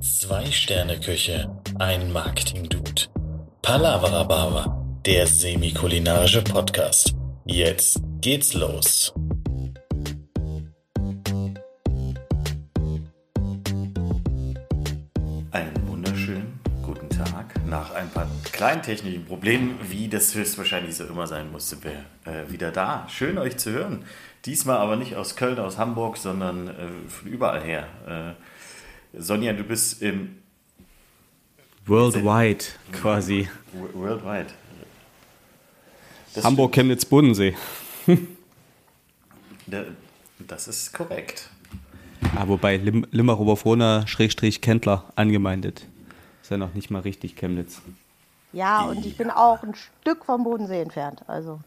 Zwei Sterne Küche, ein Marketing-Dude. Palavra der semi-kulinarische Podcast. Jetzt geht's los. Kleinen technischen Problemen, wie das höchstwahrscheinlich so immer sein musste, wir äh, wieder da. Schön euch zu hören. Diesmal aber nicht aus Köln, aus Hamburg, sondern äh, von überall her. Äh, Sonja, du bist im Worldwide quasi. Worldwide. Das Hamburg, Chemnitz, Bodensee. das ist korrekt. Ah, wobei Lim Limmer Oberfrohner Schrägstrich Kendler angemeindet. Ist ja noch nicht mal richtig Chemnitz. Ja, und ich bin auch ein Stück vom Bodensee entfernt. Also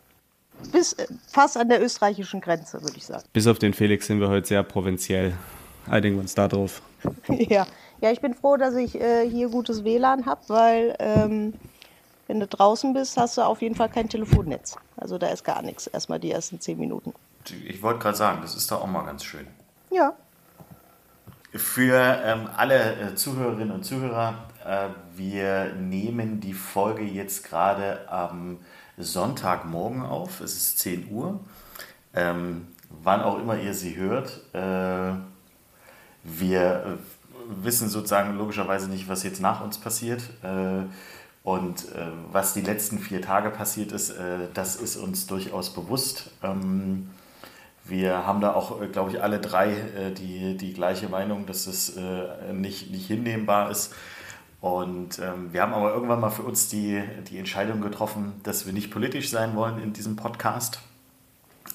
bis äh, fast an der österreichischen Grenze, würde ich sagen. Bis auf den Felix sind wir heute sehr provinziell. Einigen wir uns da drauf. ja. ja, ich bin froh, dass ich äh, hier gutes WLAN habe, weil ähm, wenn du draußen bist, hast du auf jeden Fall kein Telefonnetz. Also da ist gar nichts, erstmal die ersten zehn Minuten. Ich wollte gerade sagen, das ist da auch mal ganz schön. Ja. Für ähm, alle äh, Zuhörerinnen und Zuhörer, wir nehmen die Folge jetzt gerade am Sonntagmorgen auf. Es ist 10 Uhr. Ähm, wann auch immer ihr sie hört. Äh, wir äh, wissen sozusagen logischerweise nicht, was jetzt nach uns passiert. Äh, und äh, was die letzten vier Tage passiert ist, äh, das ist uns durchaus bewusst. Ähm, wir haben da auch, äh, glaube ich, alle drei äh, die, die gleiche Meinung, dass es äh, nicht, nicht hinnehmbar ist. Und ähm, wir haben aber irgendwann mal für uns die, die Entscheidung getroffen, dass wir nicht politisch sein wollen in diesem Podcast.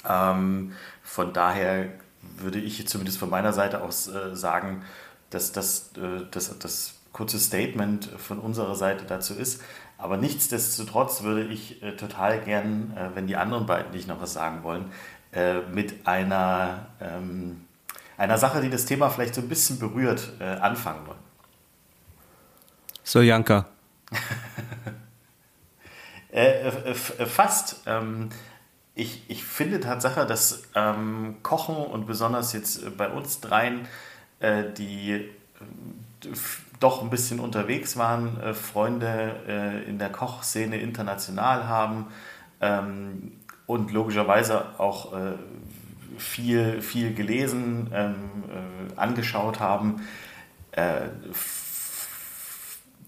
Ähm, von daher würde ich zumindest von meiner Seite aus äh, sagen, dass das, äh, das, das kurze Statement von unserer Seite dazu ist. Aber nichtsdestotrotz würde ich äh, total gern, äh, wenn die anderen beiden nicht noch was sagen wollen, äh, mit einer, ähm, einer Sache, die das Thema vielleicht so ein bisschen berührt, äh, anfangen wollen. So, Janka. Äh, fast. Ähm, ich, ich finde Tatsache, dass ähm, Kochen und besonders jetzt bei uns dreien, die doch ein bisschen unterwegs waren, äh, Freunde äh, in der Kochszene international haben ähm, und logischerweise auch äh, viel, viel gelesen, ähm, äh, angeschaut haben.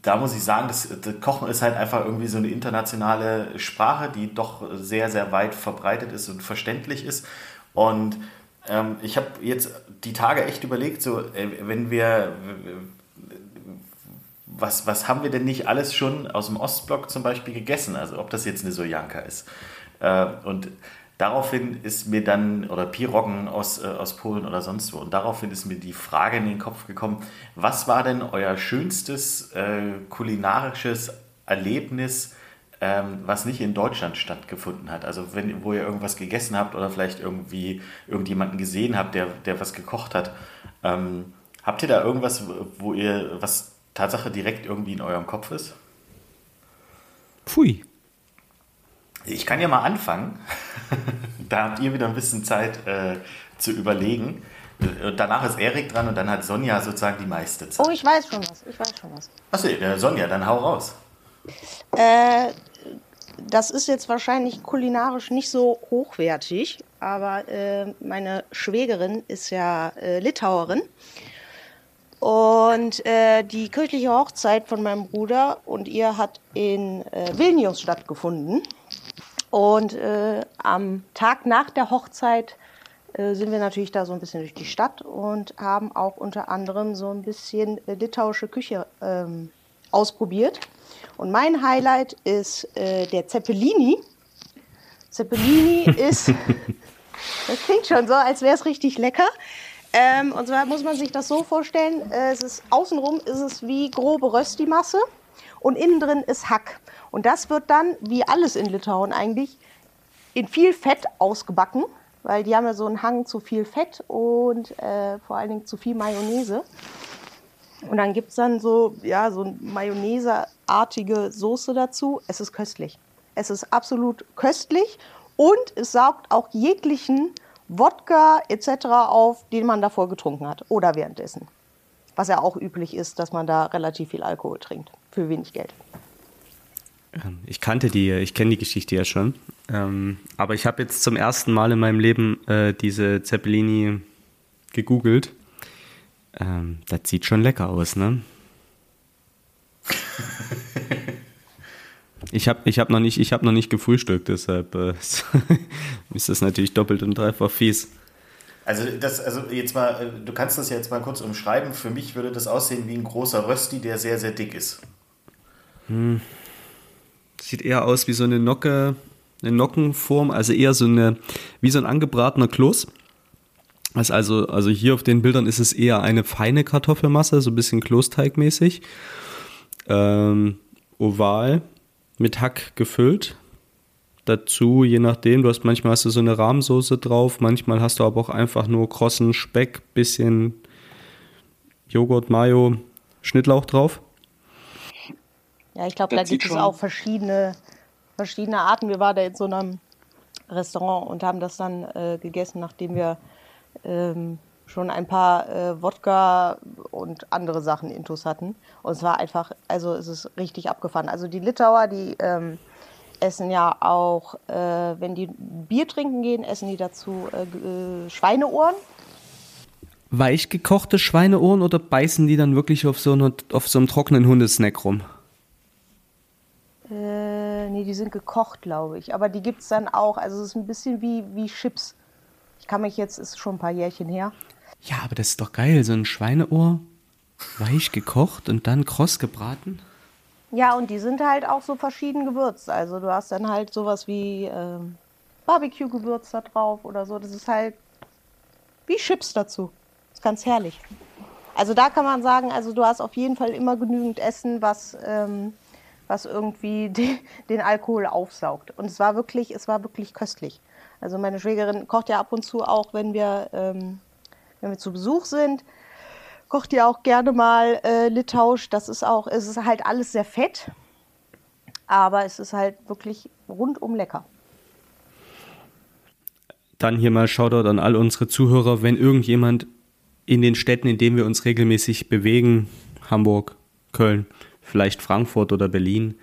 Da muss ich sagen, das, das, Kochen ist halt einfach irgendwie so eine internationale Sprache, die doch sehr, sehr weit verbreitet ist und verständlich ist. Und ähm, ich habe jetzt die Tage echt überlegt, so, äh, wenn wir, was, was haben wir denn nicht alles schon aus dem Ostblock zum Beispiel gegessen? Also ob das jetzt eine Sojanka ist. Äh, und daraufhin ist mir dann, oder Piroggen aus, äh, aus Polen oder sonst wo, und daraufhin ist mir die Frage in den Kopf gekommen, was war denn euer schönstes äh, kulinarisches Erlebnis, ähm, was nicht in Deutschland stattgefunden hat? Also wenn, wo ihr irgendwas gegessen habt oder vielleicht irgendwie irgendjemanden gesehen habt, der, der was gekocht hat. Ähm, habt ihr da irgendwas, wo ihr was Tatsache direkt irgendwie in eurem Kopf ist? Pfui. Ich kann ja mal anfangen. da habt ihr wieder ein bisschen Zeit äh, zu überlegen. Und danach ist Erik dran und dann hat Sonja sozusagen die meiste Zeit. Oh, ich weiß schon was. Ich weiß schon was. Achso, äh, Sonja, dann hau raus. Äh, das ist jetzt wahrscheinlich kulinarisch nicht so hochwertig, aber äh, meine Schwägerin ist ja äh, Litauerin und äh, die kirchliche Hochzeit von meinem Bruder und ihr hat in äh, Vilnius stattgefunden. Und äh, am Tag nach der Hochzeit äh, sind wir natürlich da so ein bisschen durch die Stadt und haben auch unter anderem so ein bisschen litauische Küche ähm, ausprobiert. Und mein Highlight ist äh, der Zeppelini. Zeppelini ist, das klingt schon so, als wäre es richtig lecker. Ähm, und zwar muss man sich das so vorstellen, äh, es ist, außenrum ist es wie grobe Rösti-Masse und innen drin ist Hack. Und das wird dann, wie alles in Litauen eigentlich, in viel Fett ausgebacken, weil die haben ja so einen Hang zu viel Fett und äh, vor allen Dingen zu viel Mayonnaise. Und dann gibt es dann so, ja, so eine Mayonnaise-artige Soße dazu. Es ist köstlich. Es ist absolut köstlich und es saugt auch jeglichen Wodka etc. auf, den man davor getrunken hat oder währenddessen. Was ja auch üblich ist, dass man da relativ viel Alkohol trinkt für wenig Geld. Ähm, ich kannte die, ich kenne die Geschichte ja schon. Ähm, aber ich habe jetzt zum ersten Mal in meinem Leben äh, diese Zeppelini gegoogelt. Ähm, das sieht schon lecker aus, ne? Ich habe ich hab noch, nicht, hab noch nicht gefrühstückt, deshalb äh, ist das natürlich doppelt und dreifach fies. Also, das, also jetzt mal, äh, du kannst das jetzt mal kurz umschreiben. Für mich würde das aussehen wie ein großer Rösti, der sehr, sehr dick ist. Hm. Sieht eher aus wie so eine Nocke, eine Nockenform, also eher so eine, wie so ein angebratener Kloß. Also, also hier auf den Bildern ist es eher eine feine Kartoffelmasse, so ein bisschen Klosteigmäßig. Ähm, oval mit Hack gefüllt. Dazu, je nachdem, du hast manchmal hast du so eine Rahmsoße drauf, manchmal hast du aber auch einfach nur krossen Speck, bisschen Joghurt, Mayo, Schnittlauch drauf. Ja, ich glaube, da gibt es auch verschiedene, verschiedene Arten. Wir waren da in so einem Restaurant und haben das dann äh, gegessen, nachdem wir ähm, schon ein paar äh, Wodka und andere Sachen intus hatten. Und es war einfach, also es ist richtig abgefahren. Also die Litauer, die ähm, essen ja auch, äh, wenn die Bier trinken gehen, essen die dazu äh, äh Schweineohren. Weich gekochte Schweineohren oder beißen die dann wirklich auf so, eine, auf so einem trockenen Hundesnack rum? Äh, nee, die sind gekocht, glaube ich. Aber die gibt es dann auch. Also es ist ein bisschen wie, wie Chips. Ich kann mich jetzt, ist schon ein paar Jährchen her. Ja, aber das ist doch geil. So ein Schweineohr, weich gekocht und dann kross gebraten. Ja, und die sind halt auch so verschieden gewürzt. Also du hast dann halt sowas wie äh, Barbecue-Gewürz da drauf oder so. Das ist halt wie Chips dazu. Das ist ganz herrlich. Also da kann man sagen, also du hast auf jeden Fall immer genügend Essen, was, ähm, was irgendwie de, den Alkohol aufsaugt. Und es war wirklich, es war wirklich köstlich. Also meine Schwägerin kocht ja ab und zu auch, wenn wir ähm, wenn wir zu Besuch sind, kocht ihr auch gerne mal äh, Litauisch. Das ist auch, es ist halt alles sehr fett, aber es ist halt wirklich rundum lecker. Dann hier mal Shoutout an all unsere Zuhörer, wenn irgendjemand in den Städten, in denen wir uns regelmäßig bewegen, Hamburg, Köln, vielleicht Frankfurt oder Berlin,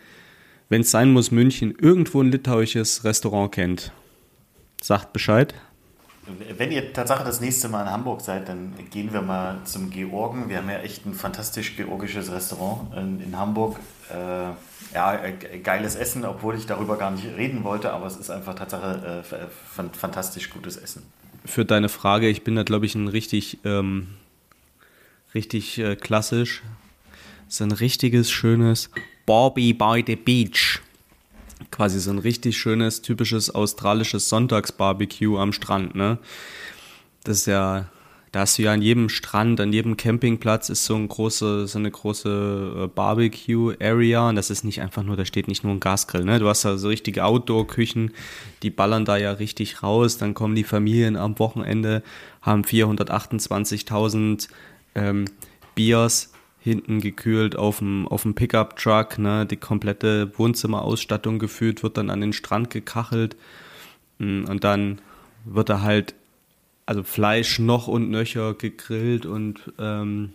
wenn es sein muss, München, irgendwo ein litauisches Restaurant kennt, sagt Bescheid. Wenn ihr tatsächlich das nächste Mal in Hamburg seid, dann gehen wir mal zum Georgen. Wir haben ja echt ein fantastisch georgisches Restaurant in, in Hamburg. Äh, ja, äh, geiles Essen, obwohl ich darüber gar nicht reden wollte, aber es ist einfach tatsächlich äh, fantastisch gutes Essen. Für deine Frage, ich bin da glaube ich ein richtig, ähm, richtig äh, klassisch. So ein richtiges, schönes Bobby by the Beach quasi so ein richtig schönes, typisches australisches Sonntagsbarbecue am Strand, ne? Das ist ja, da hast du ja an jedem Strand, an jedem Campingplatz ist so, ein große, so eine große äh, Barbecue-Area und das ist nicht einfach nur, da steht nicht nur ein Gasgrill, ne? Du hast da so richtige Outdoor-Küchen, die ballern da ja richtig raus, dann kommen die Familien am Wochenende, haben 428.000 ähm, Biers hinten gekühlt auf dem, auf dem Pickup-Truck, ne, die komplette Wohnzimmerausstattung geführt, wird dann an den Strand gekachelt. Mm, und dann wird da halt, also Fleisch noch und nöcher gegrillt und ähm,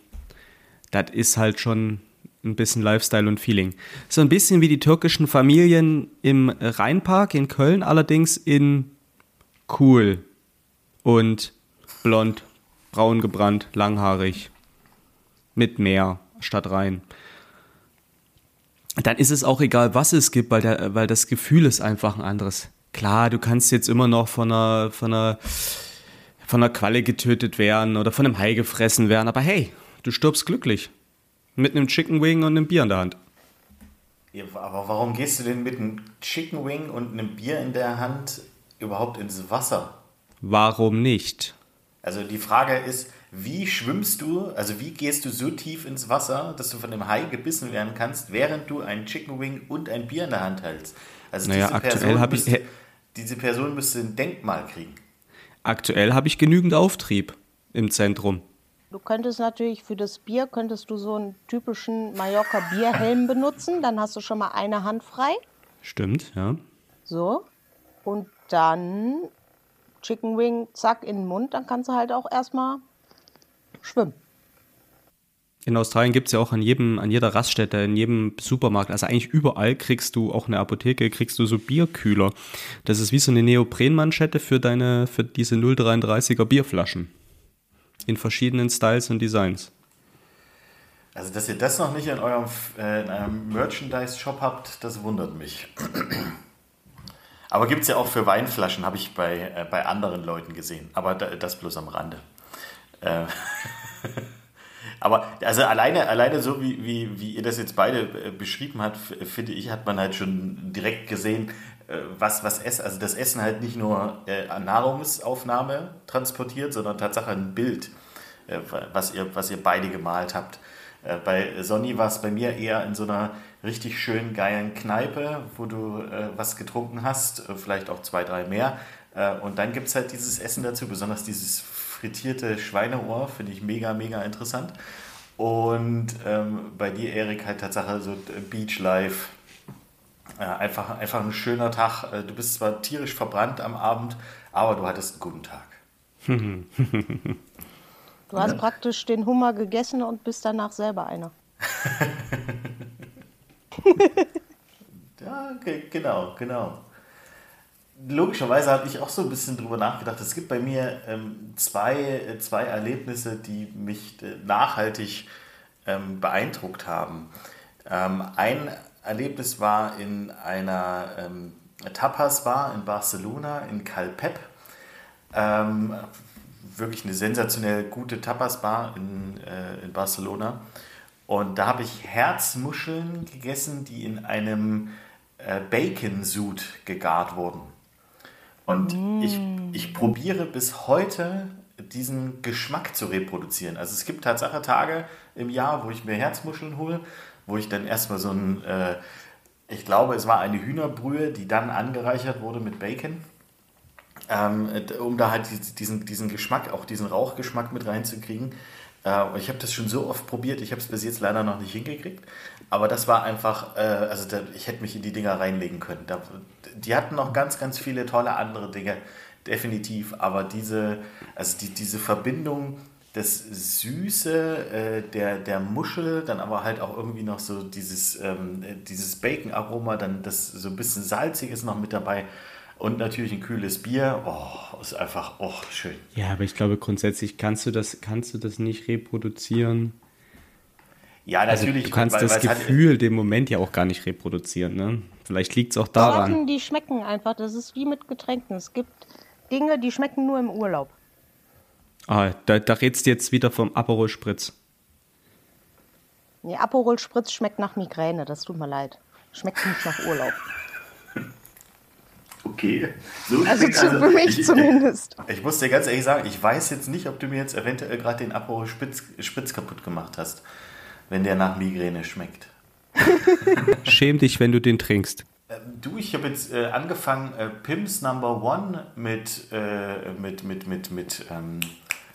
das ist halt schon ein bisschen Lifestyle und Feeling. So ein bisschen wie die türkischen Familien im Rheinpark in Köln, allerdings in cool und blond, braun gebrannt, langhaarig mit Meer statt rein. Dann ist es auch egal, was es gibt, weil, der, weil das Gefühl ist einfach ein anderes. Klar, du kannst jetzt immer noch von einer, von einer, von einer Qualle getötet werden oder von einem Hai gefressen werden, aber hey, du stirbst glücklich. Mit einem Chicken Wing und einem Bier in der Hand. Ja, aber warum gehst du denn mit einem Chicken Wing und einem Bier in der Hand überhaupt ins Wasser? Warum nicht? Also die Frage ist, wie schwimmst du, also wie gehst du so tief ins Wasser, dass du von dem Hai gebissen werden kannst, während du ein Chicken Wing und ein Bier in der Hand hältst? Also naja, diese, Person müsste, ich, diese Person müsste ein Denkmal kriegen. Aktuell habe ich genügend Auftrieb im Zentrum. Du könntest natürlich für das Bier, könntest du so einen typischen Mallorca Bierhelm benutzen, dann hast du schon mal eine Hand frei. Stimmt, ja. So. Und dann Chicken Wing, zack, in den Mund, dann kannst du halt auch erstmal schwimmen. In Australien gibt es ja auch an jedem, an jeder Raststätte, in jedem Supermarkt, also eigentlich überall kriegst du, auch eine Apotheke, kriegst du so Bierkühler. Das ist wie so eine Neoprenmanschette für deine, für diese 033er Bierflaschen. In verschiedenen Styles und Designs. Also, dass ihr das noch nicht in eurem, äh, in einem Merchandise-Shop habt, das wundert mich. Aber gibt es ja auch für Weinflaschen, habe ich bei, äh, bei anderen Leuten gesehen. Aber da, das bloß am Rande. Äh, Aber also alleine, alleine so wie, wie, wie ihr das jetzt beide äh, beschrieben habt, finde ich, hat man halt schon direkt gesehen, äh, was, was Essen, also das Essen halt nicht nur äh, Nahrungsaufnahme transportiert, sondern tatsächlich ein Bild, äh, was, ihr, was ihr beide gemalt habt. Äh, bei Sonny war es bei mir eher in so einer richtig schönen, geilen Kneipe, wo du äh, was getrunken hast, vielleicht auch zwei, drei mehr. und dann gibt es halt dieses Essen dazu, besonders dieses frittierte Schweineohr, finde ich mega, mega interessant. Und ähm, bei dir, Erik, halt Tatsache so äh, Beach Life. Äh, einfach, einfach ein schöner Tag. Äh, du bist zwar tierisch verbrannt am Abend, aber du hattest einen guten Tag. Du hast ja. praktisch den Hummer gegessen und bist danach selber einer. ja, okay, genau, genau logischerweise habe ich auch so ein bisschen drüber nachgedacht. Es gibt bei mir ähm, zwei, zwei Erlebnisse, die mich äh, nachhaltig ähm, beeindruckt haben. Ähm, ein Erlebnis war in einer ähm, Tapas-Bar in Barcelona, in Calpep. Ähm, wirklich eine sensationell gute Tapas-Bar in, äh, in Barcelona. Und da habe ich Herzmuscheln gegessen, die in einem äh, Bacon-Sud gegart wurden. Und mm. ich, ich probiere bis heute diesen Geschmack zu reproduzieren. Also es gibt Tatsache Tage im Jahr, wo ich mir Herzmuscheln hole, wo ich dann erstmal so ein, äh, ich glaube, es war eine Hühnerbrühe, die dann angereichert wurde mit Bacon, ähm, um da halt diesen, diesen Geschmack, auch diesen Rauchgeschmack mit reinzukriegen. Äh, ich habe das schon so oft probiert, ich habe es bis jetzt leider noch nicht hingekriegt. Aber das war einfach, äh, also da, ich hätte mich in die Dinger reinlegen können. Da, die hatten noch ganz, ganz viele tolle andere Dinge, definitiv. Aber diese, also die, diese Verbindung, das Süße äh, der, der Muschel, dann aber halt auch irgendwie noch so dieses, ähm, dieses Bacon-Aroma, dann das so ein bisschen Salziges noch mit dabei. Und natürlich ein kühles Bier. Oh, ist einfach oh, schön. Ja, aber ich glaube grundsätzlich kannst du das, kannst du das nicht reproduzieren. Ja, also natürlich. Also du kannst weil, das Gefühl, hat, den Moment ja auch gar nicht reproduzieren. Ne? Vielleicht liegt es auch daran. Sorten, die schmecken einfach. Das ist wie mit Getränken. Es gibt Dinge, die schmecken nur im Urlaub. Ah, da, da redst du jetzt wieder vom Aperol Spritz. Nee, Aperol Spritz schmeckt nach Migräne. Das tut mir leid. Schmeckt nicht nach Urlaub. Okay. So also zu, also, für mich ich, zumindest. Ich, ich, muss dir ganz ehrlich sagen, ich weiß jetzt nicht, ob du mir jetzt eventuell gerade den Aperol Spritz, Spritz kaputt gemacht hast, wenn der nach Migräne schmeckt. Schäm dich, wenn du den trinkst. Ähm, du, ich habe jetzt äh, angefangen, äh, Pims Number One mit, äh, mit, mit, mit, mit ähm,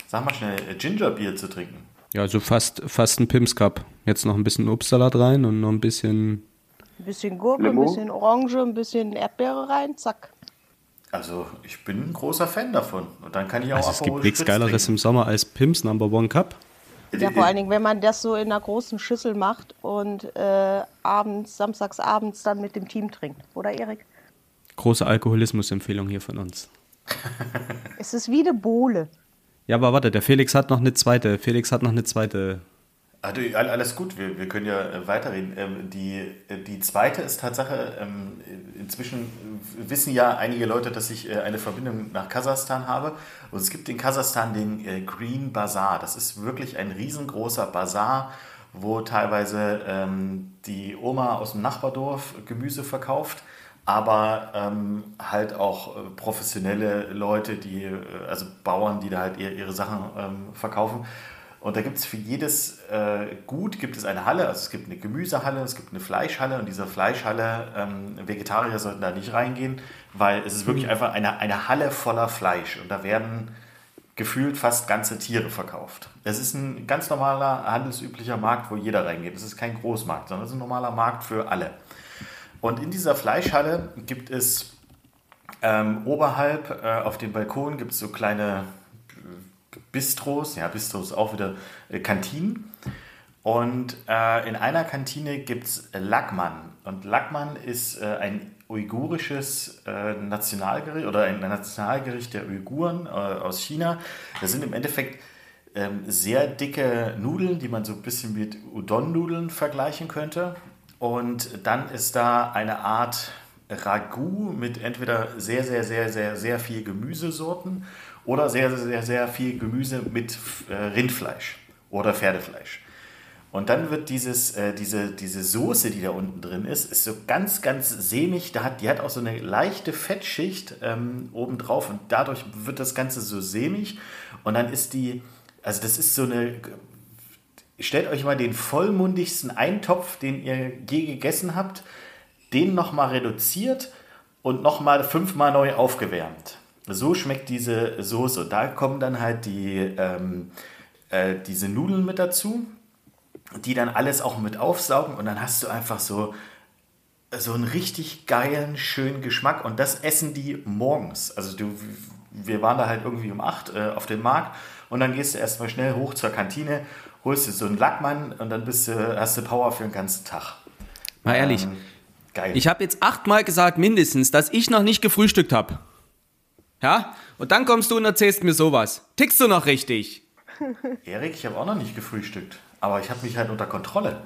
sag mal schnell, äh, Gingerbier zu trinken. Ja, also fast, fast ein Pims Cup. Jetzt noch ein bisschen Obstsalat rein und noch ein bisschen ein bisschen Gurke, Limo. ein bisschen Orange, ein bisschen Erdbeere rein, zack. Also ich bin ein großer Fan davon. Und dann kann ich auch also es gibt nichts Geileres im Sommer als Pims Number One Cup. Ja, vor allen Dingen, wenn man das so in einer großen Schüssel macht und äh, abends, samstags abends dann mit dem Team trinkt. Oder Erik? Große Alkoholismus-Empfehlung hier von uns. es ist wie eine Bohle. Ja, aber warte, der Felix hat noch eine zweite. Felix hat noch eine zweite also, alles gut, wir, wir können ja äh, weiterreden. Ähm, die, äh, die zweite ist Tatsache, ähm, inzwischen wissen ja einige Leute, dass ich äh, eine Verbindung nach Kasachstan habe. Und es gibt in Kasachstan den Green Bazaar. Das ist wirklich ein riesengroßer Bazar, wo teilweise ähm, die Oma aus dem Nachbardorf Gemüse verkauft aber halt auch professionelle Leute, die, also Bauern, die da halt ihre, Sachen verkaufen. Und da gibt es für jedes äh, Gut gibt es eine Halle. Also es gibt eine Gemüsehalle, es gibt eine Fleischhalle und diese Fleischhalle, ähm, Vegetarier sollten da nicht reingehen, weil es ist wirklich mhm. einfach eine, eine Halle voller Fleisch und da werden gefühlt fast ganze Tiere verkauft. Es ist ein ganz normaler, handelsüblicher Markt, wo jeder reingeht. Es ist kein Großmarkt, sondern es ist ein normaler Markt für alle. Und in dieser Fleischhalle gibt es Ähm, oberhalb äh, auf dem Balkon gibt es so kleine Bistros, ja, Bistros auch wieder äh, Kantinen. Und äh, in einer Kantine gibt es Lakman. Und Lakman ist äh, ein uigurisches äh, Nationalgericht oder ein Nationalgericht der Uiguren äh, aus China. Das sind im Endeffekt ähm, sehr dicke Nudeln, die man so ein bisschen mit Udon-Nudeln vergleichen könnte. Und dann ist da eine Art Ragout mit entweder sehr, sehr, sehr, sehr, sehr viel Gemüsesorten oder sehr, sehr, sehr, sehr viel Gemüse mit äh, Rindfleisch oder Pferdefleisch. Und dann wird dieses, äh, diese, diese Soße, die da unten drin ist, ist so ganz, ganz sämig. Da hat, die hat auch so eine leichte Fettschicht ähm, obendrauf und dadurch wird das Ganze so sämig. Und dann ist die, also das ist so eine, stellt euch mal den vollmundigsten Eintopf, den ihr je gegessen habt, den nochmal reduziert und nochmal fünfmal neu aufgewärmt. So schmeckt diese Soße. Da kommen dann halt die, ähm, äh, diese Nudeln mit dazu, die dann alles auch mit aufsaugen und dann hast du einfach so, so einen richtig geilen, schönen Geschmack und das essen die morgens. Also du, wir waren da halt irgendwie um 8 äh, auf dem Markt und dann gehst du erstmal schnell hoch zur Kantine, holst du so einen Lackmann und dann bist du, hast du Power für den ganzen Tag. Mal ehrlich, Ähm, geil. ich habe jetzt achtmal gesagt mindestens, dass ich noch nicht gefrühstückt habe. Ja? Und dann kommst du und erzählst mir sowas. Tickst du noch richtig? Erik, ich habe auch noch nicht gefrühstückt, aber ich habe mich halt unter Kontrolle.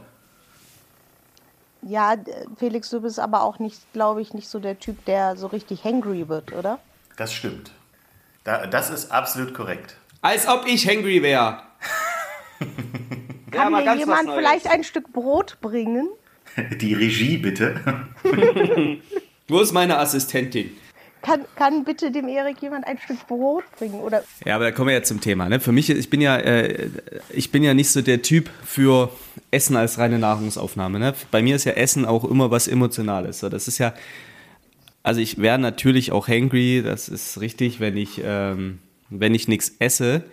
Ja, Felix, du bist aber auch nicht, glaube ich, nicht so der Typ, der so richtig hangry wird, oder? Das stimmt. Da, das ist absolut korrekt. Als ob ich hangry wäre. Kann mal mir jemand vielleicht ein Stück Brot bringen? Die Regie bitte. Wo ist meine Assistentin? Kann, kann bitte dem Erik jemand ein Stück Brot bringen? Oder Ja, aber da kommen wir jetzt zum Thema. Ne? Für mich, ich bin ja, äh, ich bin ja nicht so der Typ für Essen als reine Nahrungsaufnahme. Ne? Bei mir ist ja Essen auch immer was Emotionales. So, das ist ja, also ich wäre natürlich auch hangry. Das ist richtig, wenn ich, ähm, wenn ich nichts esse.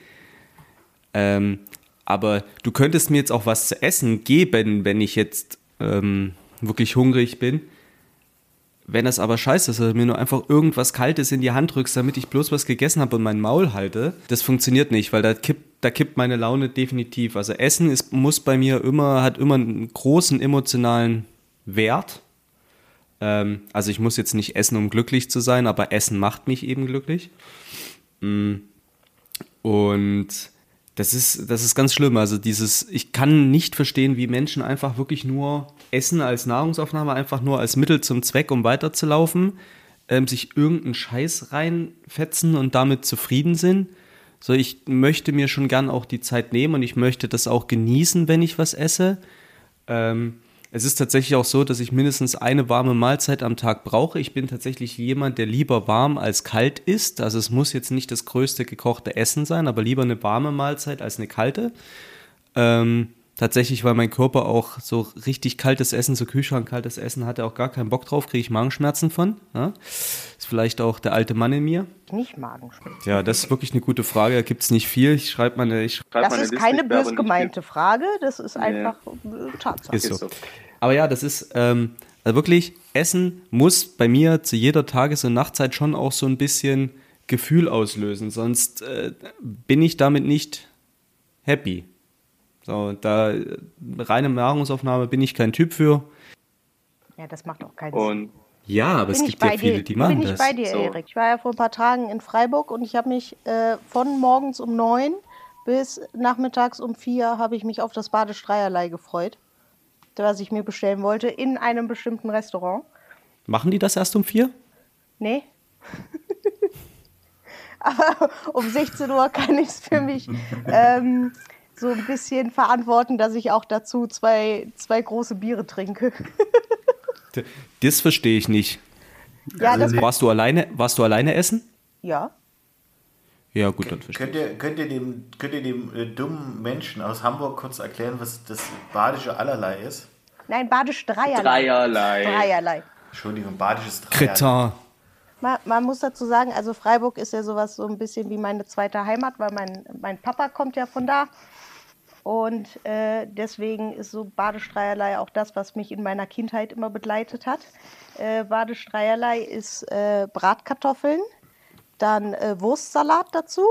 Ähm, aber du könntest mir jetzt auch was zu essen geben, wenn ich jetzt ähm, wirklich hungrig bin. Wenn das aber scheiße ist, dass du mir nur einfach irgendwas Kaltes in die Hand drückst, damit ich bloß was gegessen habe und mein Maul halte, das funktioniert nicht, weil da kippt, da kippt meine Laune definitiv. Also Essen ist, muss bei mir immer, hat immer einen großen emotionalen Wert. Ähm, also ich muss jetzt nicht essen, um glücklich zu sein, aber Essen macht mich eben glücklich. Mm. Und das ist, das ist ganz schlimm. Also dieses, ich kann nicht verstehen, wie Menschen einfach wirklich nur Essen als Nahrungsaufnahme, einfach nur als Mittel zum Zweck, um weiterzulaufen, ähm, sich irgendeinen Scheiß reinfetzen und damit zufrieden sind. So, ich möchte mir schon gern auch die Zeit nehmen und ich möchte das auch genießen, wenn ich was esse. Ähm, es ist tatsächlich auch so, dass ich mindestens eine warme Mahlzeit am Tag brauche. Ich bin tatsächlich jemand, der lieber warm als kalt isst. Also es muss jetzt nicht das größte gekochte Essen sein, aber lieber eine warme Mahlzeit als eine kalte. Ähm, tatsächlich, weil mein Körper auch so richtig kaltes Essen, so Kühlschrank kaltes Essen, hat er auch gar keinen Bock drauf, kriege ich Magenschmerzen von. Ja? Ist vielleicht auch der alte Mann in mir. nicht Magenschmerzen? Ja, das ist wirklich eine gute Frage. Da gibt es nicht viel. Ich schreibe mal eine, ich Schreib Das ist Liste, keine bös nicht gemeinte Frage, das ist einfach äh, Tatsache. Ist so. Ist so. Aber ja, das ist ähm, also wirklich, Essen muss bei mir zu jeder Tages- und Nachtzeit schon auch so ein bisschen Gefühl auslösen, sonst äh, bin ich damit nicht happy. So, da reine Nahrungsaufnahme bin ich kein Typ für. Ja, das macht auch keinen. Sinn. Und Ja, aber es Bin ich gibt ja viele, dir, die machen bin ich das. bei dir, So. Erik. Ich war ja vor ein paar Tagen in Freiburg und ich habe mich äh, von morgens um neun bis nachmittags um vier habe ich mich auf das Badisch Dreierlei gefreut, was ich mir bestellen wollte in einem bestimmten Restaurant. Machen die das erst um vier? Nee. Aber um 16 Uhr kann ich es für mich ähm, so ein bisschen verantworten, dass ich auch dazu zwei, zwei große Biere trinke. Das verstehe ich nicht. ja, das, Warst du alleine, warst du alleine essen? ja. Ja, gut, dann verstehe Könnt ihr, könnt ihr dem, könnt ihr dem äh, dummen Menschen aus Hamburg kurz erklären, was das badische Allerlei ist? Nein, Badisch Dreierlei. Dreierlei. Dreierlei. Entschuldigung, badisches ich. Dreier. Kretin. Man, man muss dazu sagen, also Freiburg ist ja sowas so ein bisschen wie meine zweite Heimat, weil mein, mein Papa kommt ja von da. Und äh, deswegen ist so Badestreierlei auch das, was mich in meiner Kindheit immer begleitet hat. Äh, Badestreierlei ist äh, Bratkartoffeln, dann äh, Wurstsalat dazu,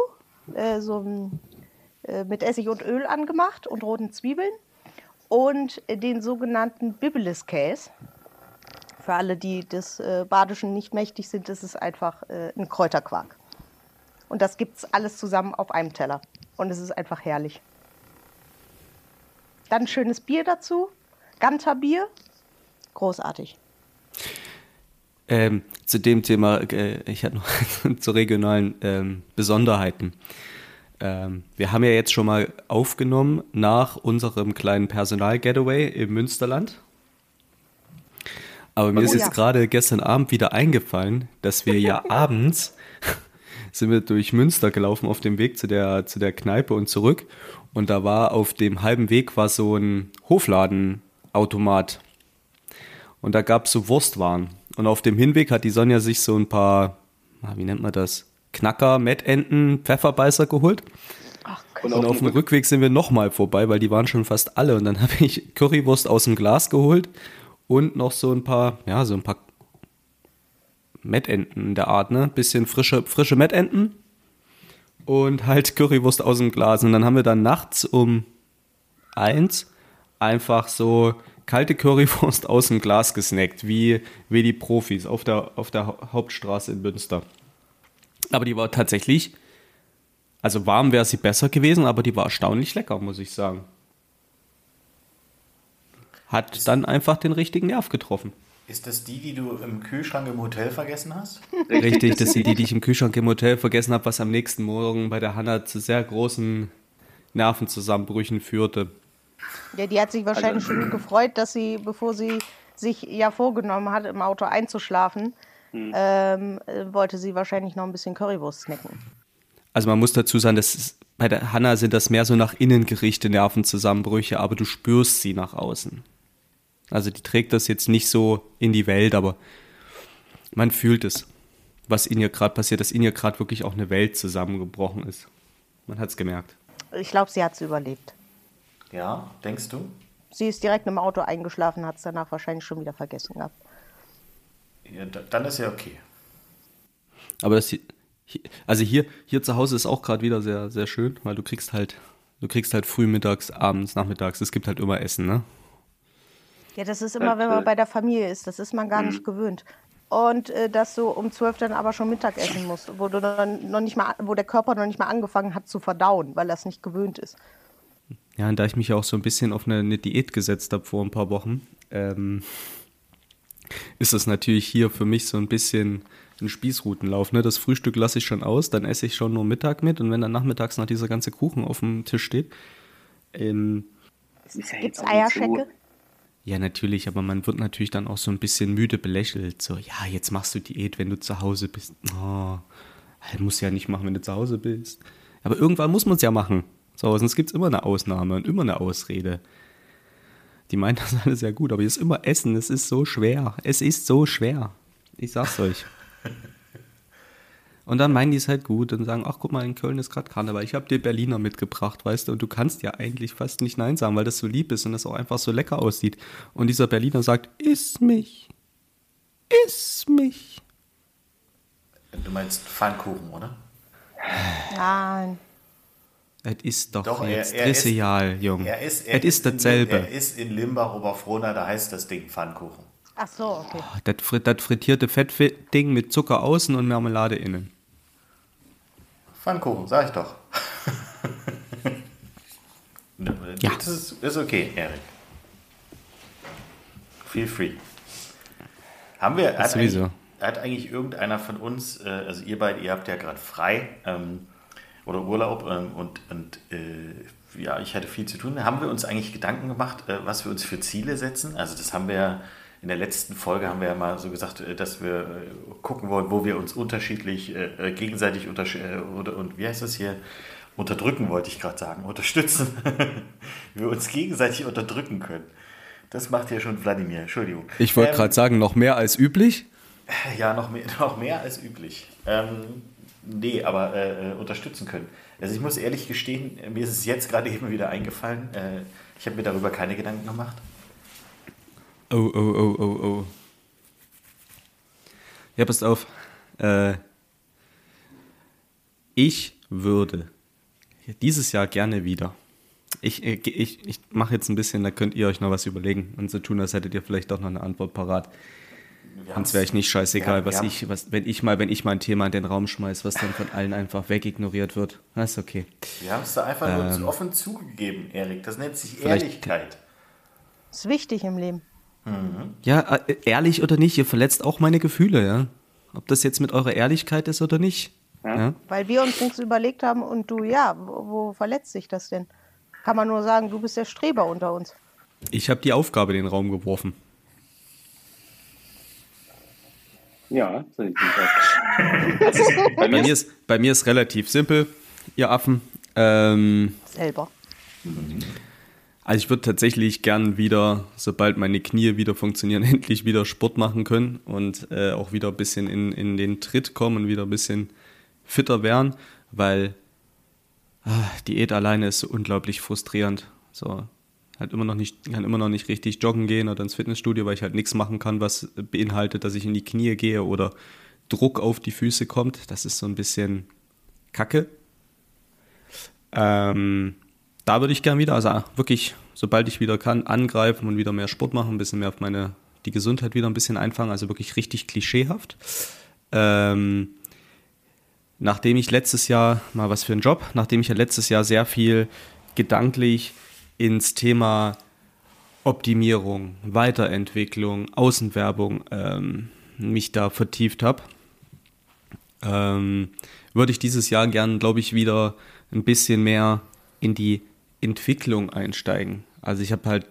äh, so äh, mit Essig und Öl angemacht und roten Zwiebeln und den sogenannten Bibbelis-Käse. Für alle, die des Badischen nicht mächtig sind, ist es einfach ein Kräuterquark. Und das gibt es alles zusammen auf einem Teller. Und es ist einfach herrlich. Dann schönes Bier dazu. Ganterbier. Großartig. Ähm, zu dem Thema, äh, ich hatte noch zu regionalen ähm, Besonderheiten. Ähm, wir haben ja jetzt schon mal aufgenommen nach unserem kleinen Personal-Getaway im Münsterland. Aber mir oh, ist jetzt ja. gerade gestern Abend wieder eingefallen, dass wir ja abends sind wir durch Münster gelaufen auf dem Weg zu der, zu der Kneipe und zurück. Und da war auf dem halben Weg war so ein Hofladenautomat. Und da gab es so Wurstwaren. Und auf dem Hinweg hat die Sonja sich so ein paar, wie nennt man das? Knacker, Mettenten, Pfefferbeißer geholt. Ach, und auf dem Rückweg sind wir nochmal vorbei, weil die waren schon fast alle. Und dann habe ich Currywurst aus dem Glas geholt und noch so ein paar, ja, so ein paar Mettenten der Art, ne? Bisschen frische, frische Mettenten und halt Currywurst aus dem Glas. Und dann haben wir dann nachts um eins einfach so kalte Currywurst aus dem Glas gesnackt, wie, wie die Profis auf der, auf der Hauptstraße in Münster. Aber die war tatsächlich, also warm wäre sie besser gewesen, aber die war erstaunlich lecker, muss ich sagen. Hat dann einfach den richtigen Nerv getroffen. Ist das die, die du im Kühlschrank im Hotel vergessen hast? Richtig, das sind die, die ich im Kühlschrank im Hotel vergessen habe, was am nächsten Morgen bei der Hanna zu sehr großen Nervenzusammenbrüchen führte. Ja, die hat sich wahrscheinlich also, schon gefreut, dass sie, bevor sie sich ja vorgenommen hat, im Auto einzuschlafen, hm. ähm, wollte sie wahrscheinlich noch ein bisschen Currywurst snacken. Also man muss dazu sagen, dass ist, bei der Hanna sind das mehr so nach innen gerichte Nervenzusammenbrüche, aber du spürst sie nach außen. Also die trägt das jetzt nicht so in die Welt, aber man fühlt es, was in ihr gerade passiert, dass in ihr gerade wirklich auch eine Welt zusammengebrochen ist. Man hat es gemerkt. Ich glaube, sie hat es überlebt. Ja, denkst du? Sie ist direkt im Auto eingeschlafen, hat es danach wahrscheinlich schon wieder vergessen gehabt. Ja, dann ist ja okay. Aber das hier, also hier, hier zu Hause ist auch gerade wieder sehr, sehr schön, weil du kriegst halt, du kriegst halt früh mittags, abends, nachmittags, es gibt halt immer Essen, ne? Ja, das ist immer, wenn man bei der Familie ist. Das ist man gar nicht mhm. gewöhnt. Und äh, dass du um zwölf dann aber schon Mittag essen musst, wo du dann noch nicht mal, wo der Körper noch nicht mal angefangen hat zu verdauen, weil das nicht gewöhnt ist. Ja, und da ich mich ja auch so ein bisschen auf eine, eine Diät gesetzt habe vor ein paar Wochen, ähm, ist das natürlich hier für mich so ein bisschen ein Spießrutenlauf. Ne? Das Frühstück lasse ich schon aus, dann esse ich schon nur Mittag mit und wenn dann nachmittags noch dieser ganze Kuchen auf dem Tisch steht. Ähm, Gibt es Eierschecke? So ja, natürlich, aber man wird natürlich dann auch so ein bisschen müde belächelt. So, ja, jetzt machst du Diät, wenn du zu Hause bist. Oh, musst du ja nicht machen, wenn du zu Hause bist. Aber irgendwann muss man es ja machen. So, sonst gibt es immer eine Ausnahme und immer eine Ausrede. Die meint das alles sehr gut, aber ist immer Essen, es ist so schwer. Es ist so schwer. Ich sag's euch. Und dann meinen die es halt gut und sagen, ach guck mal, in Köln ist gerade Karneval. Ich habe dir Berliner mitgebracht, weißt du, und du kannst ja eigentlich fast nicht Nein sagen, weil das so lieb ist und das auch einfach so lecker aussieht. Und dieser Berliner sagt, iss mich. Iss mich. Du meinst Pfannkuchen, oder? Nein. Es ist doch, doch jetzt er, er Jahr, Jung. Er ist, er es ist dasselbe. Er ist in Limbach, Oberfrohna, da heißt das Ding Pfannkuchen. Ach so, okay. Oh, das, das frittierte Fettding mit Zucker außen und Marmelade innen. Pfannkuchen, sag ich doch. ja. Das ist, ist okay, Erik. Feel free. Haben wir, hat eigentlich, hat eigentlich irgendeiner von uns, äh, also ihr beide, ihr habt ja gerade frei ähm, oder Urlaub ähm, und, und äh, ja, ich hatte viel zu tun. Haben wir uns eigentlich Gedanken gemacht, äh, was wir uns für Ziele setzen? Also das haben wir ja in der letzten Folge haben wir ja mal so gesagt, äh, dass wir äh, gucken wollen, wo wir uns unterschiedlich äh, gegenseitig untersch oder und wie heißt das hier unterdrücken wollte ich gerade sagen, unterstützen, wie wir uns gegenseitig unterdrücken können. Das macht ja schon Wladimir, Entschuldigung. Ich wollte ähm, gerade sagen, noch mehr als üblich? Ja, noch mehr, noch mehr als üblich. Ähm, nee, aber äh, unterstützen können. Also ich muss ehrlich gestehen, mir ist es jetzt gerade eben wieder eingefallen. Äh, ich habe mir darüber keine Gedanken gemacht. Oh, oh, oh, oh, oh. Ja, passt auf. Äh, ich würde dieses Jahr gerne wieder. Ich, ich, ich, ich mache jetzt ein bisschen, da könnt ihr euch noch was überlegen und so tun, als hättet ihr vielleicht doch noch eine Antwort parat. Sonst wäre ich nicht scheißegal, ja, was ja. ich, was, wenn ich mal, wenn ich mal ein Thema in den Raum schmeiß, was dann von allen einfach wegignoriert wird. Das ist okay. Wir haben es da einfach ähm, nur offen zugegeben, Erik. Das nennt sich Ehrlichkeit. Das ist wichtig im Leben. Mhm. Ja, äh, ehrlich oder nicht, ihr verletzt auch meine Gefühle, ja. Ob das jetzt mit eurer Ehrlichkeit ist oder nicht. Ja. ja? Weil wir uns nichts überlegt haben und du, ja, wo, wo verletzt sich das denn? Kann man nur sagen, du bist der Streber unter uns. Ich habe die Aufgabe in den Raum geworfen. Ja, das ich bei, mir ist, bei mir ist relativ simpel, ihr Affen. Ähm, Selber. Also ich würde tatsächlich gern wieder, sobald meine Knie wieder funktionieren, endlich wieder Sport machen können und äh, auch wieder ein bisschen in, in den Tritt kommen und wieder ein bisschen fitter werden, weil ah, Diät alleine ist so unglaublich frustrierend. So, halt immer noch nicht, kann immer noch nicht richtig joggen gehen oder ins Fitnessstudio, weil ich halt nichts machen kann, was beinhaltet, dass ich in die Knie gehe oder Druck auf die Füße kommt. Das ist so ein bisschen Kacke. Ähm, da würde ich gern wieder, also wirklich, sobald ich wieder kann, angreifen und wieder mehr Sport machen, ein bisschen mehr auf meine, die Gesundheit wieder ein bisschen einfangen, also wirklich richtig klischeehaft. Ähm, nachdem ich letztes Jahr, mal was für einen Job, nachdem ich ja letztes Jahr sehr viel gedanklich ins Thema Optimierung, Weiterentwicklung, Außenwerbung ähm, mich da vertieft habe, ähm, würde ich dieses Jahr gern, glaube ich, wieder ein bisschen mehr in die Entwicklung einsteigen. Also ich habe halt,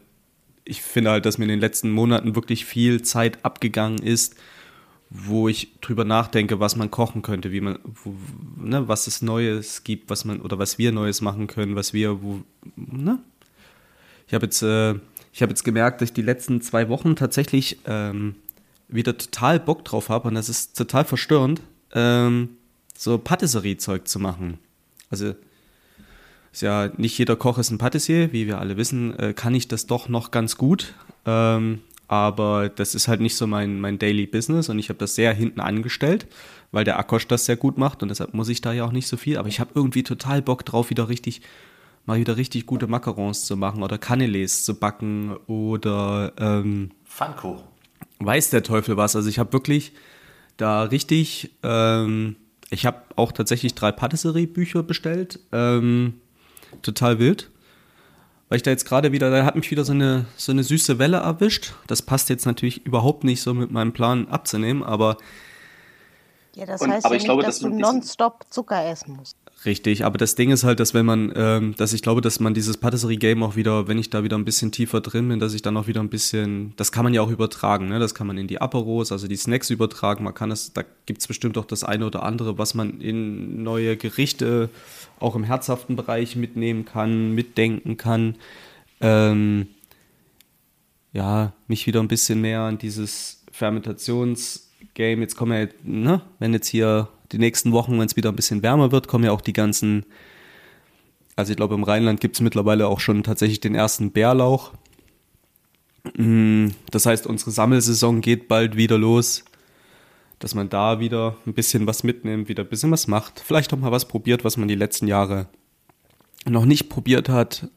ich finde halt, dass mir in den letzten Monaten wirklich viel Zeit abgegangen ist, wo ich drüber nachdenke, was man kochen könnte, wie man, wo, ne, was es Neues gibt, was man oder was wir Neues machen können, was wir, wo, ne? Ich habe jetzt, äh, ich habe jetzt gemerkt, dass ich die letzten zwei Wochen tatsächlich ähm, wieder total Bock drauf habe und das ist total verstörend, ähm, so Patisserie-Zeug zu machen. Also ist ja nicht jeder Koch ist ein Patissier, wie wir alle wissen, äh, kann ich das doch noch ganz gut. Ähm, aber das ist halt nicht so mein, mein Daily Business und ich habe das sehr hinten angestellt, weil der Akosch das sehr gut macht und deshalb muss ich da ja auch nicht so viel. Aber ich habe irgendwie total Bock drauf, wieder richtig, mal wieder richtig gute Macarons zu machen oder Canelés zu backen oder ähm, Pfannkuchen. Weiß der Teufel was. Also ich habe wirklich da richtig, ähm, ich habe auch tatsächlich drei Patisserie-Bücher bestellt. Ähm, total wild weil ich da jetzt gerade wieder, da hat mich wieder so eine, so eine süße Welle erwischt. Das passt jetzt natürlich überhaupt nicht so mit meinem Plan abzunehmen, aber. Ja, das und, heißt ja nicht, glaube, dass du nonstop Zucker essen musst. Richtig, aber das Ding ist halt, dass wenn man, ähm, dass ich glaube, dass man dieses Patisserie-Game auch wieder, wenn ich da wieder ein bisschen tiefer drin bin, dass ich dann auch wieder ein bisschen, das kann man ja auch übertragen, ne? Das kann man in die Aperos, also die Snacks übertragen. Man kann es, da gibt es bestimmt auch das eine oder andere, was man in neue Gerichte auch im herzhaften Bereich mitnehmen kann, mitdenken kann. Ähm, ja, mich wieder ein bisschen mehr an dieses Fermentationsgame. Jetzt kommen ja, ne, wenn jetzt hier die nächsten Wochen, wenn es wieder ein bisschen wärmer wird, kommen ja auch die ganzen, also ich glaube im Rheinland gibt es mittlerweile auch schon tatsächlich den ersten Bärlauch. Mm, das heißt, unsere Sammelsaison geht bald wieder los, dass man da wieder ein bisschen was mitnimmt, wieder ein bisschen was macht. Vielleicht auch mal was probiert, was man die letzten Jahre noch nicht probiert hat.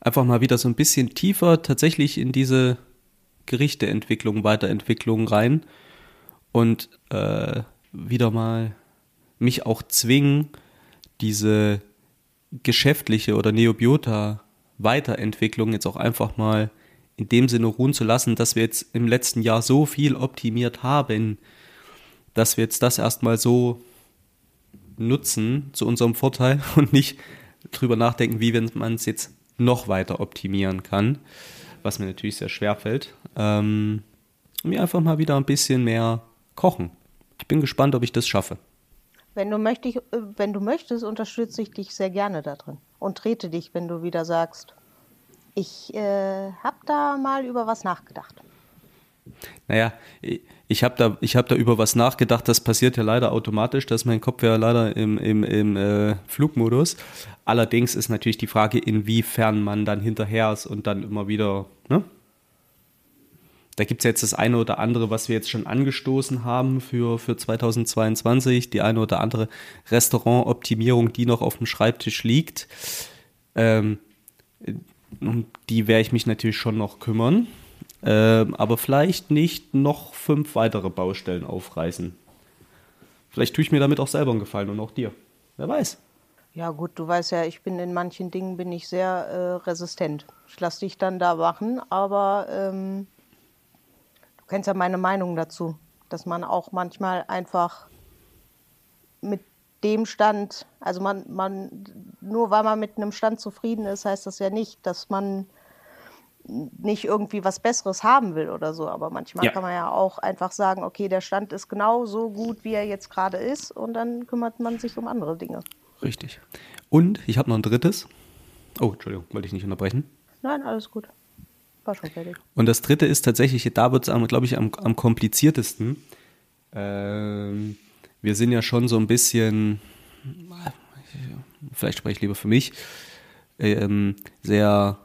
Einfach mal wieder so ein bisschen tiefer tatsächlich in diese Gerichteentwicklung, Weiterentwicklung rein und äh, wieder mal mich auch zwingen, diese geschäftliche oder Neobiota Weiterentwicklung jetzt auch einfach mal in dem Sinne ruhen zu lassen, dass wir jetzt im letzten Jahr so viel optimiert haben, dass wir jetzt das erstmal so nutzen zu unserem Vorteil und nicht drüber nachdenken, wie man es jetzt noch weiter optimieren kann, was mir natürlich sehr schwer fällt. Ähm, mir einfach mal wieder ein bisschen mehr kochen. Ich bin gespannt, ob ich das schaffe. Wenn du, möchtest, äh, wenn du möchtest, unterstütze ich dich sehr gerne da drin und trete dich, wenn du wieder sagst, ich äh, habe da mal über was nachgedacht. Naja, ich habe da, hab da über was nachgedacht, das passiert ja leider automatisch, dass mein Kopf ja leider im, im, im äh, Flugmodus. Allerdings ist natürlich die Frage, inwiefern man dann hinterher ist und dann immer wieder, ne? Da gibt es jetzt das eine oder andere, was wir jetzt schon angestoßen haben für, für 2022, die eine oder andere Restaurantoptimierung, die noch auf dem Schreibtisch liegt. Ähm, um die werde ich mich natürlich schon noch kümmern. Ähm, aber vielleicht nicht noch fünf weitere Baustellen aufreißen. Vielleicht tue ich mir damit auch selber einen Gefallen und auch dir. Wer weiß. Ja gut, du weißt ja, ich bin in manchen Dingen bin ich sehr äh, resistent. Ich lasse dich dann da machen, aber ähm, kennst ja meine Meinung dazu, dass man auch manchmal einfach mit dem Stand, also man, man, nur weil man mit einem Stand zufrieden ist, heißt das ja nicht, dass man nicht irgendwie was Besseres haben will oder so. Aber manchmal ja. kann man ja auch einfach sagen, okay, der Stand ist genau so gut, wie er jetzt gerade ist und dann kümmert man sich um andere Dinge. Richtig. Und ich habe noch ein drittes. Oh, Entschuldigung, wollte ich nicht unterbrechen. Nein, alles gut. War schon fertig. Und das dritte ist tatsächlich, da wird es, glaube ich, am, am kompliziertesten. Ähm, wir sind ja schon so ein bisschen, vielleicht spreche ich lieber für mich, ähm, sehr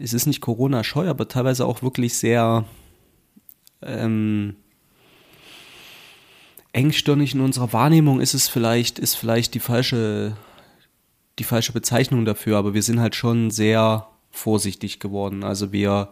es ist nicht Corona-scheu, aber teilweise auch wirklich sehr ähm, engstirnig in unserer Wahrnehmung ist es vielleicht, ist vielleicht die falsche, die falsche Bezeichnung dafür, aber wir sind halt schon sehr vorsichtig geworden. Also wir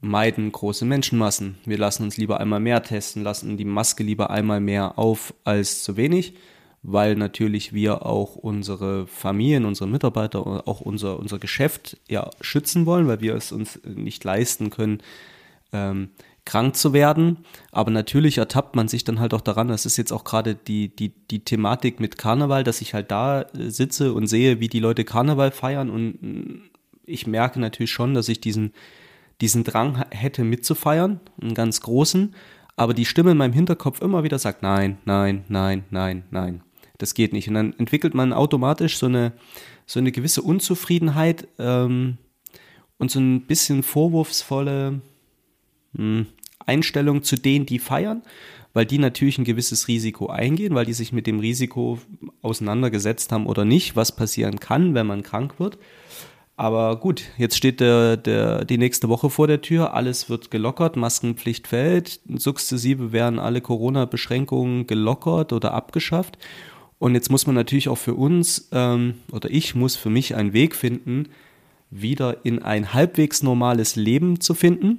meiden große Menschenmassen. Wir lassen uns lieber einmal mehr testen, lassen die Maske lieber einmal mehr auf als zu wenig weil natürlich wir auch unsere Familien, unsere Mitarbeiter, auch unser, unser Geschäft ja schützen wollen, weil wir es uns nicht leisten können, ähm, krank zu werden. Aber natürlich ertappt man sich dann halt auch daran, das ist jetzt auch gerade die, die, die Thematik mit Karneval, dass ich halt da sitze und sehe, wie die Leute Karneval feiern und ich merke natürlich schon, dass ich diesen, diesen Drang hätte mitzufeiern, einen ganz großen, aber die Stimme in meinem Hinterkopf immer wieder sagt, nein, nein, nein, nein, nein das geht nicht. Und dann entwickelt man automatisch so eine, so eine gewisse Unzufriedenheit ähm, und so ein bisschen vorwurfsvolle mh, hm, Einstellung zu denen, die feiern, weil die natürlich ein gewisses Risiko eingehen, weil die sich mit dem Risiko auseinandergesetzt haben oder nicht, was passieren kann, wenn man krank wird. Aber gut, jetzt steht der, der, die nächste Woche vor der Tür, alles wird gelockert, Maskenpflicht fällt, sukzessive werden alle Corona-Beschränkungen gelockert oder abgeschafft. Und jetzt muss man natürlich auch für uns, ähm, oder ich muss für mich einen Weg finden, wieder in ein halbwegs normales Leben zu finden,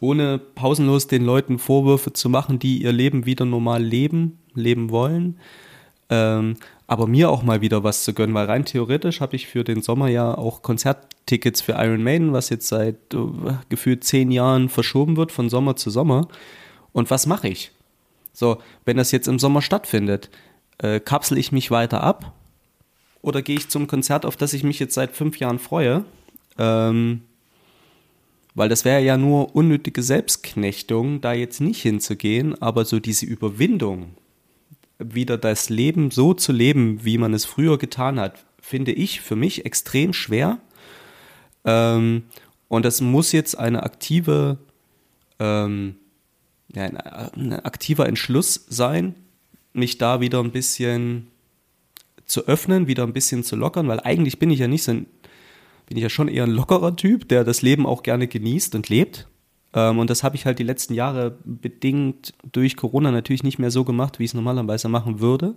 ohne pausenlos den Leuten Vorwürfe zu machen, die ihr Leben wieder normal leben, leben wollen. Ähm, aber mir auch mal wieder was zu gönnen, weil rein theoretisch habe ich für den Sommer ja auch Konzerttickets für Iron Maiden, was jetzt seit uh, gefühlt zehn Jahren verschoben wird, von Sommer zu Sommer. Und was mache ich? So, wenn das jetzt im Sommer stattfindet, äh, kapsel ich mich weiter ab oder gehe ich zum Konzert, auf das ich mich jetzt seit fünf Jahren freue? Ähm, weil das wäre ja nur unnötige Selbstknechtung, da jetzt nicht hinzugehen, aber so diese Überwindung, wieder das Leben so zu leben, wie man es früher getan hat, finde ich für mich extrem schwer. Ähm, und das muss jetzt eine aktive, ähm, ja, ein, ein aktiver Entschluss sein, mich da wieder ein bisschen zu öffnen, wieder ein bisschen zu lockern, weil eigentlich bin ich ja nicht so ein, bin ich ja schon eher ein lockerer Typ, der das Leben auch gerne genießt und lebt. Ähm, und das habe ich halt die letzten Jahre bedingt durch Corona natürlich nicht mehr so gemacht, wie ich es normalerweise machen würde.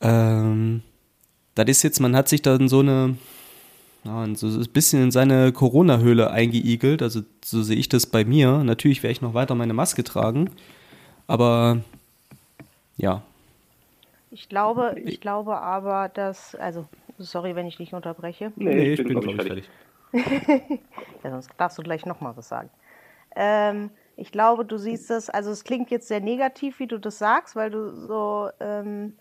Ähm, das ist jetzt, man hat sich dann so eine, ja, so ein bisschen in seine Corona-Höhle eingeigelt. Also so sehe ich das bei mir. Natürlich werde ich noch weiter meine Maske tragen. Aber ja. Ich glaube, ich glaube aber, dass, also, sorry, wenn ich dich unterbreche. Nee, nee ich, bin, bin glaube ich, fertig. ja, sonst darfst du gleich nochmal was sagen. Ähm, ich glaube, du siehst es, also es klingt jetzt sehr negativ, wie du das sagst, weil du so, ähm,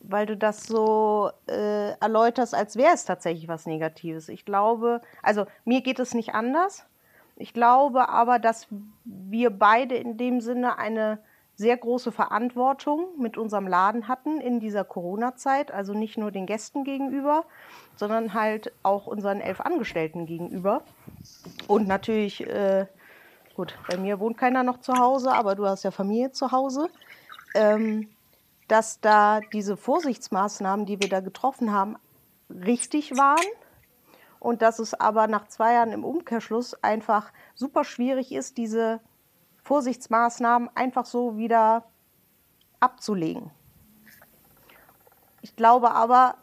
weil du das so äh, erläuterst, als wäre es tatsächlich was Negatives. Ich glaube, also mir geht es nicht anders. Ich glaube aber, dass wir beide in dem Sinne eine sehr große Verantwortung mit unserem Laden hatten in dieser Corona-Zeit. Also nicht nur den Gästen gegenüber, sondern halt auch unseren elf Angestellten gegenüber. Und natürlich, äh, gut, bei mir wohnt keiner noch zu Hause, aber du hast ja Familie zu Hause. Ähm, dass da diese Vorsichtsmaßnahmen, die wir da getroffen haben, richtig waren und dass es aber nach zwei Jahren im Umkehrschluss einfach super schwierig ist, diese Vorsichtsmaßnahmen einfach so wieder abzulegen. Ich glaube aber,